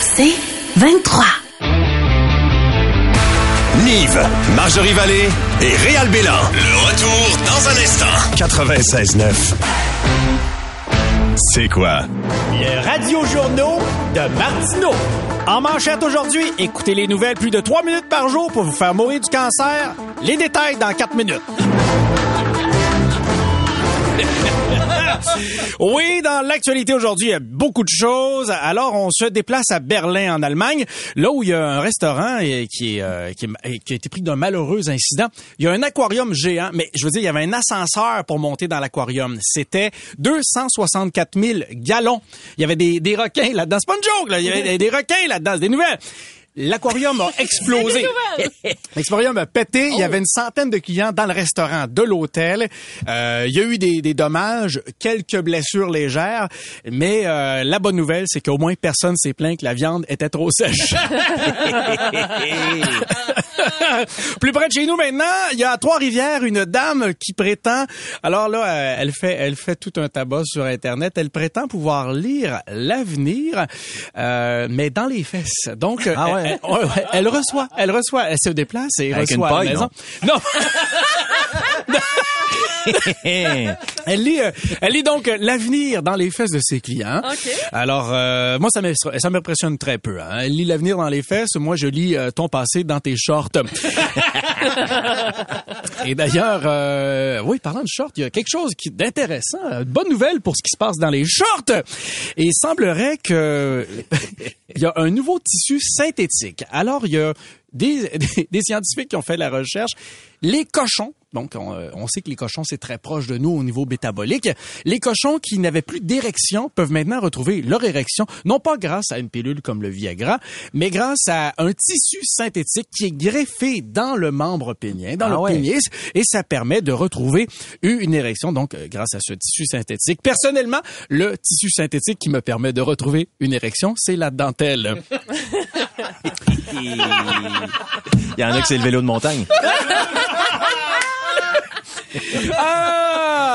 C'est 23. Nive, Marjorie Vallée et Réal Bélan. Le retour dans un instant. 96.9. C'est quoi? Le Radio Journaux de Martineau. En manchette aujourd'hui, écoutez les nouvelles plus de 3 minutes par jour pour vous faire mourir du cancer. Les détails dans 4 minutes. Oui, dans l'actualité aujourd'hui, il y a beaucoup de choses. Alors, on se déplace à Berlin, en Allemagne, là où il y a un restaurant qui, euh, qui, a été pris d'un malheureux incident. Il y a un aquarium géant, mais je veux dire, il y avait un ascenseur pour monter dans l'aquarium. C'était 264 000 gallons. Il y avait des, des requins là-dedans. C'est pas une joke, là. Il y avait des, des requins là-dedans. C'est des nouvelles. L'aquarium a explosé. L'aquarium a pété. Il y avait une centaine de clients dans le restaurant de l'hôtel. Euh, il y a eu des, des dommages, quelques blessures légères, mais euh, la bonne nouvelle, c'est qu'au moins personne s'est plaint que la viande était trop sèche. Plus près de chez nous maintenant, il y a à Trois-Rivières une dame qui prétend, alors là, euh, elle fait, elle fait tout un tabac sur Internet. Elle prétend pouvoir lire l'avenir, euh, mais dans les fesses. Donc, Ah ouais? elle, reçoit, elle reçoit, elle se déplace et Avec reçoit une à la paille. Non. Elle lit, euh, elle lit donc euh, l'avenir dans les fesses de ses clients. OK. Alors, euh, moi, ça me- ça m'impressionne très peu. Hein. Elle lit l'avenir dans les fesses. Moi, je lis euh, ton passé dans tes shorts. Et d'ailleurs, euh, oui, parlant de shorts, il y a quelque chose d'intéressant, une bonne nouvelle pour ce qui se passe dans les shorts. Et il semblerait que il y a un nouveau tissu synthétique. Alors, il y a des, des, des scientifiques qui ont fait la recherche. Les cochons, donc on, euh, on sait que les cochons, c'est très proche de nous au niveau métabolique. Les cochons qui n'avaient plus d'érection peuvent maintenant retrouver leur érection, non pas grâce à une pilule comme le Viagra, mais grâce à un tissu synthétique qui est greffé dans le membre pénien, dans Ah le ouais. pénis, et ça permet de retrouver une érection, donc euh, grâce à ce tissu synthétique. Personnellement, le tissu synthétique qui me permet de retrouver une érection, c'est la dentelle. Il y en a qui c'est le vélo de montagne. oh,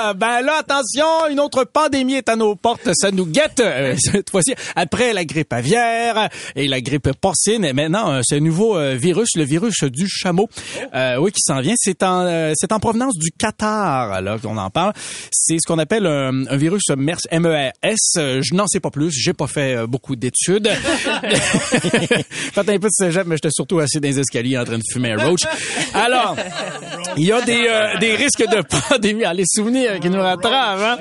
Ah, ben là, attention, une autre pandémie est à nos portes. Ça nous guette euh, cette fois-ci. Après la grippe aviaire et la grippe porcine, et maintenant, euh, ce nouveau euh, virus, le virus du chameau, euh, oui, qui s'en vient. C'est en, euh, c'est en provenance du Qatar, là, qu'on en parle. C'est ce qu'on appelle un, un virus MERS, M-E-R-S. Euh, Je n'en sais pas plus. J'ai pas fait euh, beaucoup d'études. fait un peu de cégep, mais j'étais surtout assis dans les escaliers en train de fumer un roach. Alors, il y a des, euh, des risques de pandémie. Ah, les souvenirs qui nous rattrapent. Hein?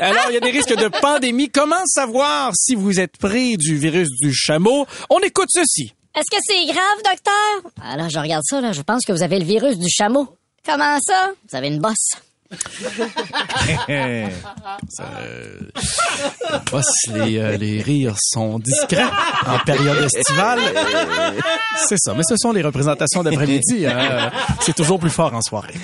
Alors, il y a des risques de pandémie. Comment savoir si vous êtes pris du virus du chameau? On écoute ceci. Est-ce que c'est grave, docteur? Ah là, je regarde ça, là. Je pense que vous avez le virus du chameau. Comment ça? Vous avez une bosse. Boss, les, euh, les rires sont discrets en période estivale. C'est ça, mais ce sont les représentations d'après-midi. hein. C'est toujours plus fort en soirée.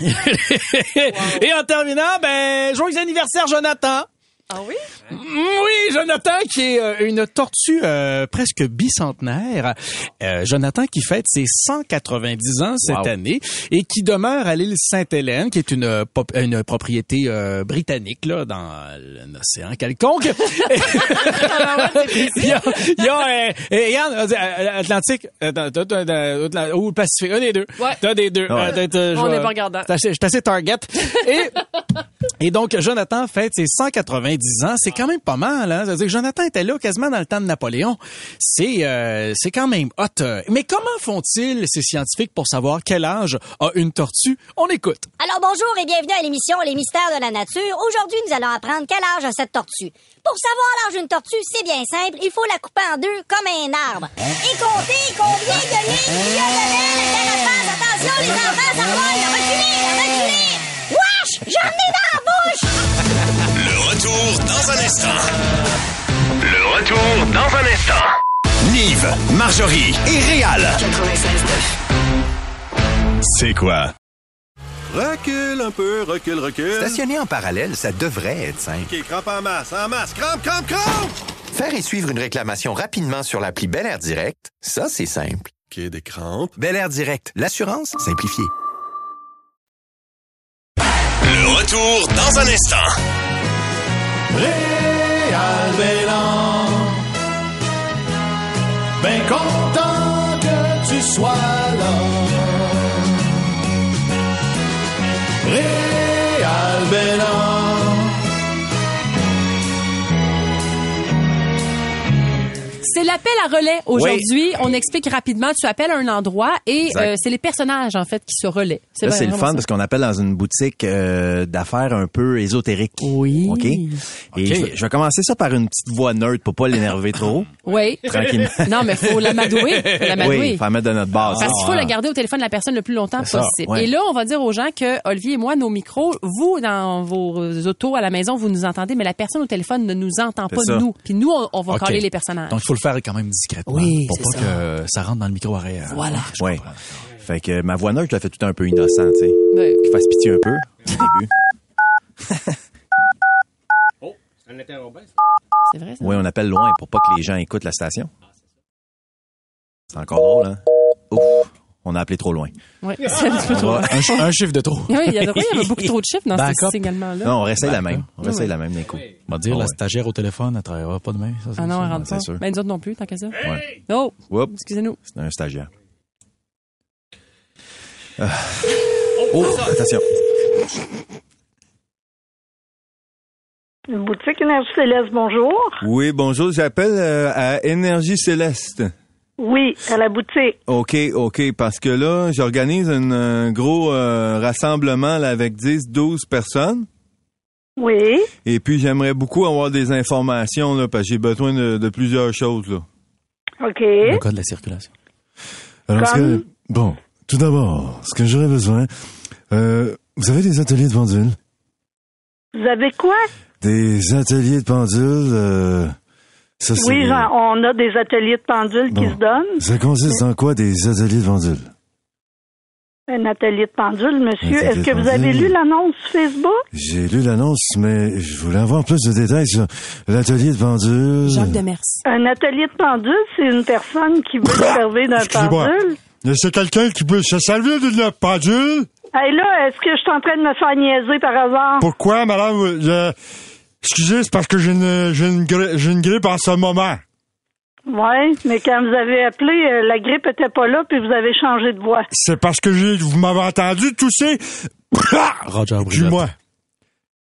Et en terminant, ben, joyeux anniversaire, Jonathan. Ah oui? Oui, Jonathan qui est euh, une tortue euh, presque bicentenaire. Euh, Jonathan qui fête ses 190 ans cette Wow. année et qui demeure à l'île Sainte-Hélène, qui est une, euh, une propriété euh, britannique là dans l'océan quelconque. il y a, il y a Atlantique ou le Pacifique, un des deux. Ouais. T'as des deux. Ouais. Euh, On n'est pas regardant. Je suis assez target. Et et donc, Jonathan fête ses 190 ans. C'est quand même pas mal, hein? Que Jonathan était là quasiment dans le temps de Napoléon. C'est, euh, c'est quand même hot. Mais comment font-ils, ces scientifiques, pour savoir quel âge a une tortue? On écoute. Alors bonjour et bienvenue à l'émission Les mystères de la nature. Aujourd'hui, nous allons apprendre quel âge a cette tortue. Pour savoir l'âge d'une tortue, c'est bien simple. Il faut la couper en deux comme un arbre. Et compter combien de lignes il y a de carapace. Attention les enfants, ça vole. Reculez, reculez. Wesh! J'en ai Le retour dans un instant. Le retour dans un instant. Nive, Marjorie et Réal. 96.9. C'est quoi? Recule un peu, recule, recule. Stationner en parallèle, ça devrait être simple. OK, crampe en masse, en masse, crampe, crampe, crampe! Faire et suivre une réclamation rapidement sur l'appli Bel Air Direct, ça, c'est simple. OK, des crampes. Bel Air Direct, l'assurance simplifiée. Le retour dans un instant. Réal Bélan, ben content que tu sois l'appel à relais aujourd'hui. On explique rapidement. Tu appelles à un endroit et euh, c'est les personnages en fait qui se relaient. Là, c'est le fun ça. parce qu'on appelle dans une boutique euh, d'affaires un peu ésotérique. Oui. OK? Et je, vais- je vais commencer ça par une petite voix neutre pour pas l'énerver trop. Oui. Tranquillement. Non, mais faut l'amadouer. Faut l'amadouer. Oui, faut la mettre de notre base. Parce qu'il faut la garder au téléphone de la personne le plus longtemps ça, possible. ouais. Et là, on va dire aux gens que Olivier et moi, nos micros, vous, dans vos autos à la maison, vous nous entendez, mais la personne au téléphone ne nous entend C'est pas, ça. nous. Puis nous, on, on va OK. caler les personnages. Donc, il faut le faire quand même discrètement. Oui, Pour c'est pas ça. que ça rentre dans le micro arrière. Voilà. Ouais. Fait que ma voix neutre, je la fais tout un peu innocent, tu sais. Ouais. Qu'il fasse pitié un peu au début. C'est vrai, ça? Oui, on appelle loin pour pas que les gens écoutent la station. C'est encore drôle, hein? Ouf, on a appelé trop loin. Oui, c'est un petit peu On trop. va- Un, ch- un chiffre de trop. Oui, il y, a, oui, il y avait beaucoup trop de chiffres dans Back ce up. signalement-là. Non, on réessaye la Ben, même. On Oui. réessaye la même d'un coup. On va dire, Ah la ouais. stagiaire au téléphone, elle travaillera pas demain. Ça, Ah non, elle rentre pas. sûr. Ben, nous autres non plus, tant qu'à ça. Ouais. Oh, Oups, excusez-nous. c'est un stagiaire. Ah. Oh, attention. Boutique Énergie Céleste, bonjour. Oui, bonjour, j'appelle euh, à Énergie Céleste. Oui, à la boutique. OK, OK, parce que là, j'organise un, un gros euh, rassemblement là, avec 10, 12 personnes. Oui. Et puis, j'aimerais beaucoup avoir des informations, là, parce que j'ai besoin de, de plusieurs choses. Là. OK. Le code de la circulation. Alors, ce Comme- que, bon, tout d'abord, ce que j'aurais besoin, euh, vous avez des ateliers de pendules? Vous avez quoi? Des ateliers de pendules, euh, ça. Oui, genre, on a des ateliers de pendules qui Bon. se donnent. Ça consiste en quoi, des ateliers de pendules? Un atelier de pendules, monsieur. Est-ce que vous avez lu l'annonce Facebook? J'ai lu l'annonce, mais je voulais avoir plus de détails sur l'atelier de pendules. Jacques Demers. Un atelier de pendules, c'est une personne qui veut se servir d'un pendule. C'est quelqu'un qui peut se servir d'une pendule? Hey là, est-ce que je suis en train de me faire niaiser par hasard? Pourquoi, madame? Je... Excusez, c'est parce que j'ai une, j'ai une, gri- j'ai une grippe en ce moment. Oui, mais quand vous avez appelé, euh, la grippe était pas là, puis vous avez changé de voix. C'est parce que j'ai, vous m'avez entendu tousser. Roger. Dis-moi.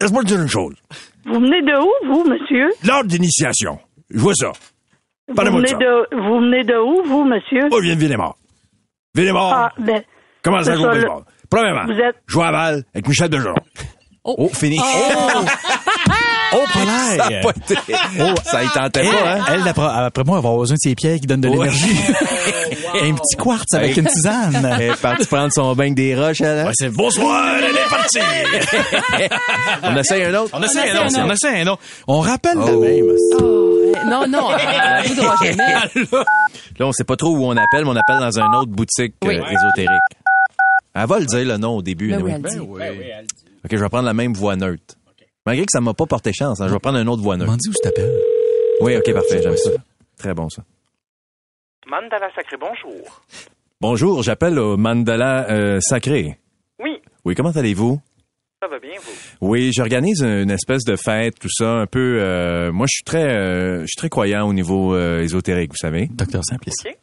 Laisse-moi te dire une chose. Vous venez de où, vous, monsieur? L'ordre d'initiation. Je vois ça. Vous Parlez-moi de venez ça. de, vous venez de où, vous, monsieur? Oh, je viens de Villemort. Villemort. Ah, ben, Comment ça, je le- baseball? Premièrement, Vous êtes... je joue à balle avec Michel Dejeron. Oh, fini. Oh, Polaire! Ça a pas été- Oh, ça y tentait elle, pas, hein? Elle, après moi, elle va avoir besoin de ses pieds qui donnent de Ouais. l'énergie. Un petit quartz avec une tisane. Elle est partie prendre son bain avec des roches, elle. hein? Ouais, c'est bonsoir, elle est partie. On essaye un autre? On essaie un un autre, on essaie un autre. On rappelle la Oh. même. Non, non, euh. Là, on sait pas trop où on appelle, mais on appelle dans une autre boutique Oui. euh, ésotérique. Elle va le dire le nom au début. Ben anyway. oui, elle dit. OK, je vais prendre la même voix neutre. Malgré que ça m'a pas porté chance, hein, je vais prendre une autre voix neutre. M'en dis où je t'appelle? Oui, OK, parfait, j'aime ça. Très bon, ça. Mandala Sacré, bonjour. Bonjour, j'appelle au Mandala euh, Sacré. Oui, Oui, comment allez-vous? ça va bien, vous? Oui, j'organise une espèce de fête, tout ça, un peu. euh, moi, je suis très, euh, je suis très croyant au niveau euh, ésotérique, vous savez. Docteur Simplice. OK.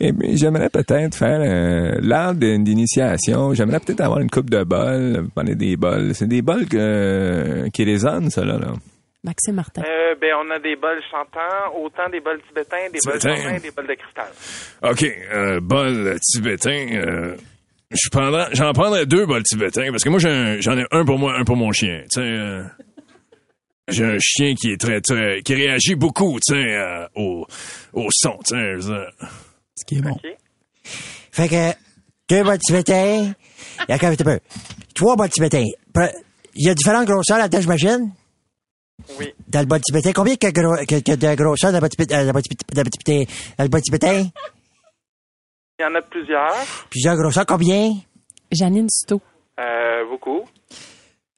Eh bien, j'aimerais peut-être faire euh, d'une- d'initiation. J'aimerais peut-être avoir une coupe de bols. Vous parlez des bols. C'est des bols que- qui résonnent, ça, là. là. Maxime Martin. Euh, ben, on a des bols chantants, autant des bols tibétains, des bols Tibétains. chantants et des bols de cristal. OK, euh, bol tibétain. euh, je prendrais- j'en prendrais deux bols tibétains parce que moi, j'ai un- j'en ai un pour moi, un pour mon chien. Tu sais, euh, j'ai un chien qui est très, très, qui réagit beaucoup, tu sais, euh, au, au son, tu sais. Ce qui est bon. Fait que, deux bols tibétains. Il y a quand même un peu. Trois bols tibétains. Il y a différentes grosseurs là-dedans, j'imagine? Oui. Dans le bas tibétain, combien que, gros, que, que de grosseur dans le bas tibétain? Dans le bas tibétain? Dans le bas tibétain? Il y en a plusieurs. Plusieurs grosseurs, combien? Janine Suto. Euh, beaucoup.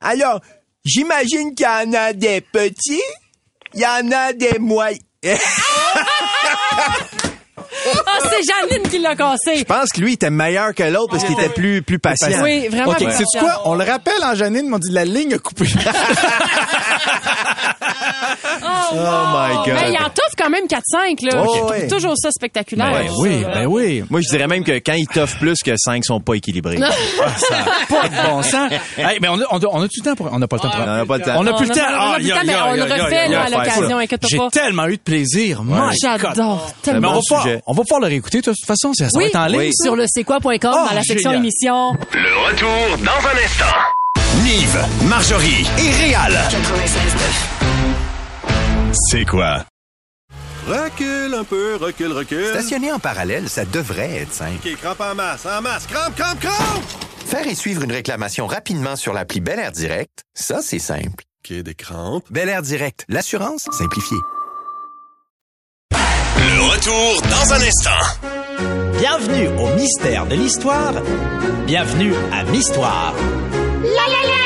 Alors, j'imagine qu'il y en a des petits, il y en a des moyens. Ah, c'est Janine qui l'a cassé. Je pense que lui était meilleur que l'autre parce qu'il était plus, plus patient. Oui, vraiment OK, plus c'est patient. quoi? On le rappelle en Janine, m'ont dit la ligne a coupé. Oh, my God. Ben, il en t'offre quand même 4-5, là. Oh, Je trouve ouais. toujours ça spectaculaire. Ben oui, ben oui. Moi, je dirais même que quand il t'offre plus que 5, ils sont pas équilibrés. Pas de bon sens. Hey, mais on a, on a, on a du temps pour, on n'a pas le temps pour. On n'a pas le temps. On n'a plus le temps. a- on a Ah, plus le temps, mais y a- on le refait, là, à l'occasion, inquiète-toi J'ai tellement eu de plaisir. My J'adore tellement. Mais on va, pouvoir, sujet. on va pouvoir le réécouter de toute façon. Ça, ça va être en ligne. Sur le c'est quoi.com Oh, dans la section émission. Le retour dans un instant. Nive, Marjorie et Réal. C'est quoi? Recule un peu, recule, recule. Stationner en parallèle, ça devrait être simple. OK, crampe en masse, en masse. Crampe, crampe, crampe! Faire et suivre une réclamation rapidement sur l'appli Bel Air Direct, ça, c'est simple. OK, des crampes. Bel Air Direct, l'assurance simplifiée. Le retour dans un instant. Bienvenue au mystère de l'histoire. Bienvenue à Mistoire. Ça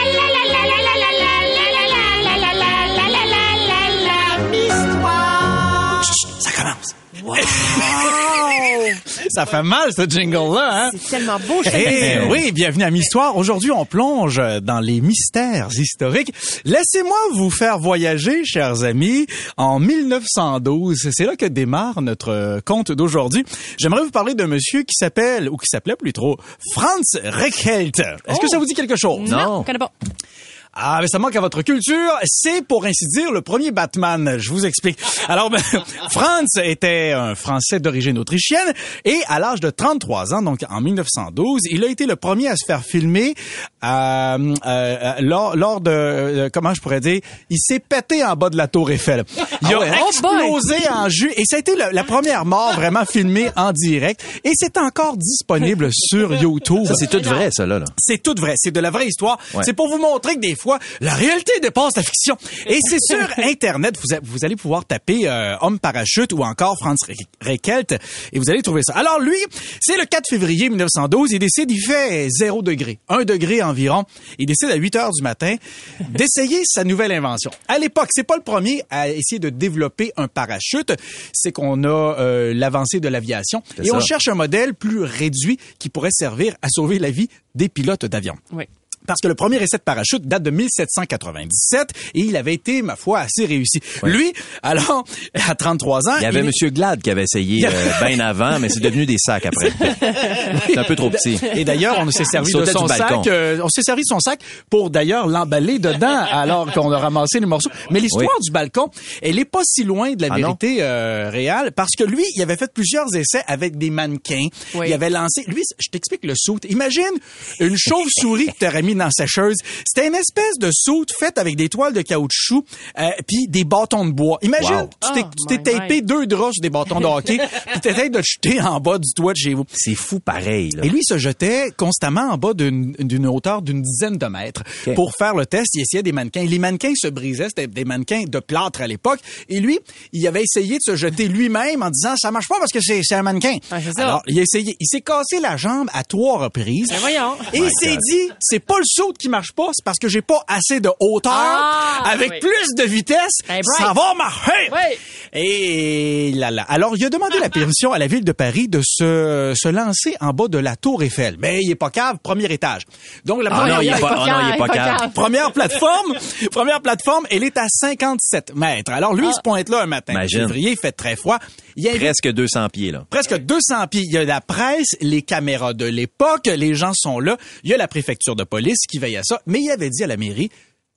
commence. Ça fait mal, ce jingle-là, hein? C'est tellement beau, je Eh te oui, bienvenue à Histoire. Aujourd'hui, on plonge dans les mystères historiques. Laissez-moi vous faire voyager, chers amis, en 1912. C'est là que démarre notre conte d'aujourd'hui. J'aimerais vous parler d'un monsieur qui s'appelle, ou qui s'appelait plus trop, Franz Reichelt. Est-ce que Oh. ça vous dit quelque chose? Non, pas. Ah, mais ça manque à votre culture. C'est, pour ainsi dire, le premier Batman. Je vous explique. Alors, ben, Franz était un Français d'origine autrichienne et à l'âge de 33 ans, donc en 1912, il a été le premier à se faire filmer euh, euh, lors, lors de, euh, comment je pourrais dire, il s'est pété en bas de la tour Eiffel. Il Ah a ouais, hein? explosé en jus et ça a été la, la première mort vraiment filmée en direct et c'est encore disponible sur YouTube. Ça, c'est tout vrai, ça, là. là. C'est tout vrai. C'est de la vraie histoire. Ouais. C'est pour vous montrer que des fois, la réalité dépasse la fiction. Et c'est sur Internet, vous, a- vous allez pouvoir taper euh, homme parachute ou encore Franz Re- Reichelt et vous allez trouver ça. Alors lui, c'est le 4 février 1912. Il décide, il fait 0 degré, 1 degré environ. Il décide à 8 heures du matin d'essayer sa nouvelle invention. À l'époque, c'est pas le premier à essayer de développer un parachute. C'est qu'on a euh, l'avancée de l'aviation et on cherche un modèle plus réduit qui pourrait servir à sauver la vie des pilotes d'avion. Oui. Parce que le premier essai de parachute date de 1797 et il avait été, ma foi, assez réussi. Lui, alors, à 33 ans... Il y avait il- Monsieur Glad qui avait essayé euh, bien avant, mais c'est devenu des sacs après. C'est un peu trop petit. Et d'ailleurs, on s'est servi de son sac. euh, on s'est servi de son sac pour d'ailleurs l'emballer dedans alors qu'on a ramassé les morceaux. Mais l'histoire Oui. du balcon, elle est pas si loin de la Ah vérité euh, réelle parce que lui, il avait fait plusieurs essais avec des mannequins. Oui. Il avait lancé. Lui, je t'explique le saut. Imagine une chauve-souris que t'aurais mis dans sa sécheuse. C'était une espèce de saut faite avec des toiles de caoutchouc euh, puis des bâtons de bois. Imagine, Wow. tu t'es, Oh tu t'es my tapé deux draps sur des bâtons de hockey puis t'essayes de te jeter en bas du toit de chez vous. C'est fou pareil. Là. Et lui il se jetait constamment en bas d'une d'une hauteur d'une dizaine de mètres pour faire le test. Il essayait des mannequins. Et les mannequins se brisaient. C'était des mannequins de plâtre à l'époque. Et lui, il avait essayé de se jeter lui-même en disant ça marche pas parce que c'est c'est un mannequin. Ah. Alors, il a essayé. Il s'est cassé la jambe à trois reprises. Ben voyons. Et il s'est dit, c'est pas le saut qui marche pas, c'est parce que j'ai pas assez de hauteur. Ah, avec oui. plus de vitesse, Ben, ça va marcher. Oui. Et là, là. Alors, il a demandé la permission à la ville de Paris de se, se lancer en bas de la tour Eiffel. Mais il est pas cave, premier étage. Donc, la Ah première, non, il est pas, ah non, il est pas cave. cave. première plateforme, première plateforme, elle est à 57 mètres. Alors, lui, il se pointe là un matin. Imagine. Février, il fait très froid. Il invite Presque 200 pieds, là. presque 200 pieds. Il y a la presse, les caméras de l'époque, les gens sont là. Il y a la préfecture de police qui veille à ça. Mais il avait dit à la mairie,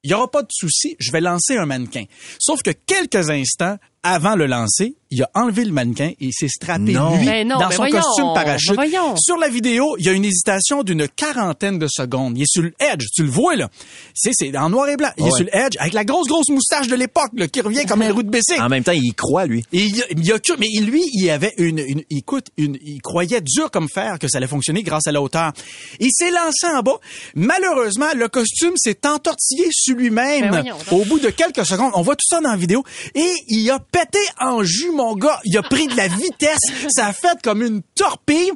il y aura pas de souci, je vais lancer un mannequin. Sauf que quelques instants avant le lancer, il a enlevé le mannequin et il s'est strappé Non. lui Mais non, dans mais son voyons, costume parachute. mais voyons. Sur la vidéo, il y a une hésitation d'une quarantaine de secondes. Il est sur le edge, tu le vois là. C'est c'est en noir et blanc. Il est Ouais. sur le edge avec la grosse grosse moustache de l'époque qui revient comme un roue de bicycle. En même temps, il y croit, lui. Et il, y a- il a que, mais lui, il avait une, une écoute, une, il croyait dur comme fer que ça allait fonctionner grâce à la hauteur. Il s'est lancé en bas. Malheureusement, le costume s'est entortillé sur Ben lui-même au bout de quelques secondes. On voit tout ça dans la vidéo. Et il a pété en jus, mon gars. Il a pris de la vitesse. ça a fait comme une torpille.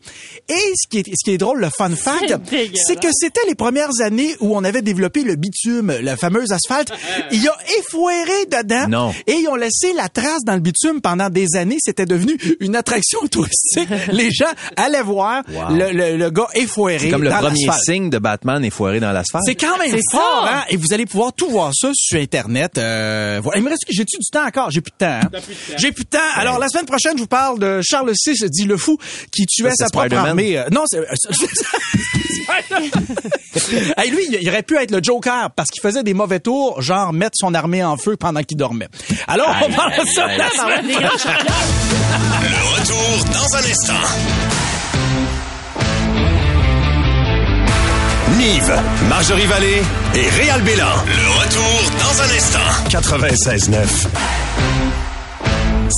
Et ce qui est, ce qui est drôle, le fun fact, c'est que c'était les premières années où on avait développé le bitume, le fameux asphalte. Il a effoiré dedans. Non. Et ils ont laissé la trace dans le bitume pendant des années. C'était devenu une attraction touristique. Les gens allaient voir Wow. le, le, le gars effoiré C'est comme le premier signe de Batman effoiré dans l'asphalte. C'est quand même fort, ça. hein? Et vous allez pouvoir tout voir ça sur Internet. Euh, voilà. Il me reste, j'ai-tu du temps encore? J'ai plus de temps, hein? J'ai plus de temps. Alors, la semaine prochaine, je vous parle de Charles VI, dit le fou, qui tuait Ça, sa propre armée. Euh, non, c'est, hey, lui, il aurait pu être le Joker parce qu'il faisait des mauvais tours, genre mettre son armée en feu pendant qu'il dormait. Alors, on parle de ça aïe. la semaine. Le retour dans un instant. Nive, Marjorie Vallée et Réal Bélan. Le retour dans un instant. 96.9.